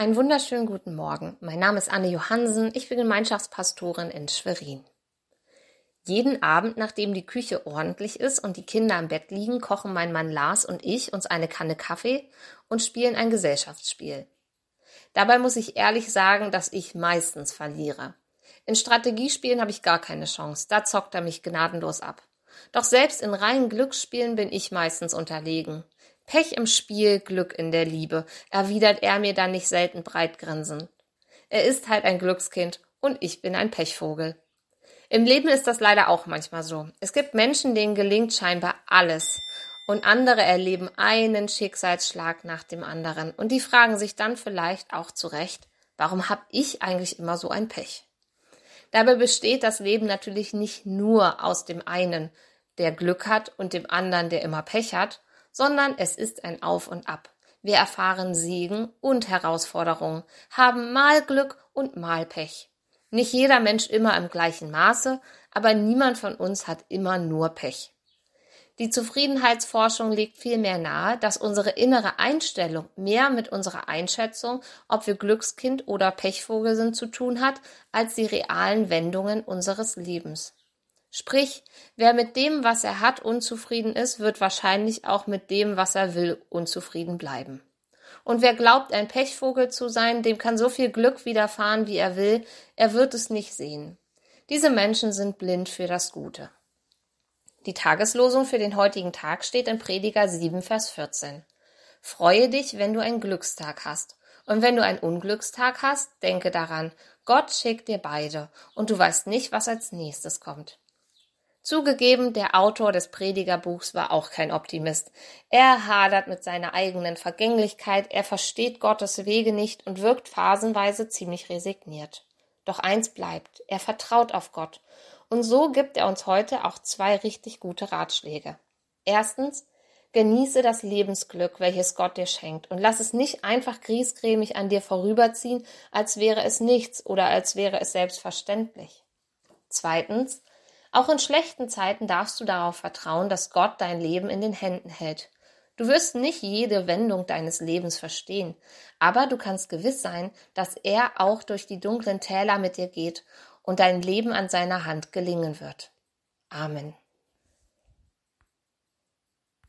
Einen wunderschönen guten Morgen. Mein Name ist Anne Johansen. Ich bin Gemeinschaftspastorin in Schwerin. Jeden Abend, nachdem die Küche ordentlich ist und die Kinder im Bett liegen, kochen mein Mann Lars und ich uns eine Kanne Kaffee und spielen ein Gesellschaftsspiel. Dabei muss ich ehrlich sagen, dass ich meistens verliere. In Strategiespielen habe ich gar keine Chance. Da zockt er mich gnadenlos ab. Doch selbst in reinen Glücksspielen bin ich meistens unterlegen. Pech im Spiel, Glück in der Liebe, erwidert er mir dann nicht selten breit grinsend. Er ist halt ein Glückskind und ich bin ein Pechvogel. Im Leben ist das leider auch manchmal so. Es gibt Menschen, denen gelingt scheinbar alles und andere erleben einen Schicksalsschlag nach dem anderen und die fragen sich dann vielleicht auch zu Recht, warum hab ich eigentlich immer so ein Pech? Dabei besteht das Leben natürlich nicht nur aus dem einen, der Glück hat und dem anderen, der immer Pech hat, sondern es ist ein Auf und Ab. Wir erfahren Segen und Herausforderungen, haben mal Glück und mal Pech. Nicht jeder Mensch immer im gleichen Maße, aber niemand von uns hat immer nur Pech. Die Zufriedenheitsforschung legt vielmehr nahe, dass unsere innere Einstellung mehr mit unserer Einschätzung, ob wir Glückskind oder Pechvogel sind, zu tun hat, als die realen Wendungen unseres Lebens. Sprich, wer mit dem, was er hat, unzufrieden ist, wird wahrscheinlich auch mit dem, was er will, unzufrieden bleiben. Und wer glaubt, ein Pechvogel zu sein, dem kann so viel Glück widerfahren, wie er will, er wird es nicht sehen. Diese Menschen sind blind für das Gute. Die Tageslosung für den heutigen Tag steht in Prediger 7, Vers 14. Freue dich, wenn du einen Glückstag hast. Und wenn du einen Unglückstag hast, denke daran, Gott schickt dir beide und du weißt nicht, was als nächstes kommt. Zugegeben, der Autor des Predigerbuchs war auch kein Optimist. Er hadert mit seiner eigenen Vergänglichkeit, er versteht Gottes Wege nicht und wirkt phasenweise ziemlich resigniert. Doch eins bleibt, er vertraut auf Gott. Und so gibt er uns heute auch zwei richtig gute Ratschläge. Erstens, genieße das Lebensglück, welches Gott dir schenkt, und lass es nicht einfach griesgrämig an dir vorüberziehen, als wäre es nichts oder als wäre es selbstverständlich. Zweitens, auch in schlechten Zeiten darfst du darauf vertrauen, dass Gott dein Leben in den Händen hält. Du wirst nicht jede Wendung deines Lebens verstehen, aber du kannst gewiss sein, dass er auch durch die dunklen Täler mit dir geht und dein Leben an seiner Hand gelingen wird. Amen.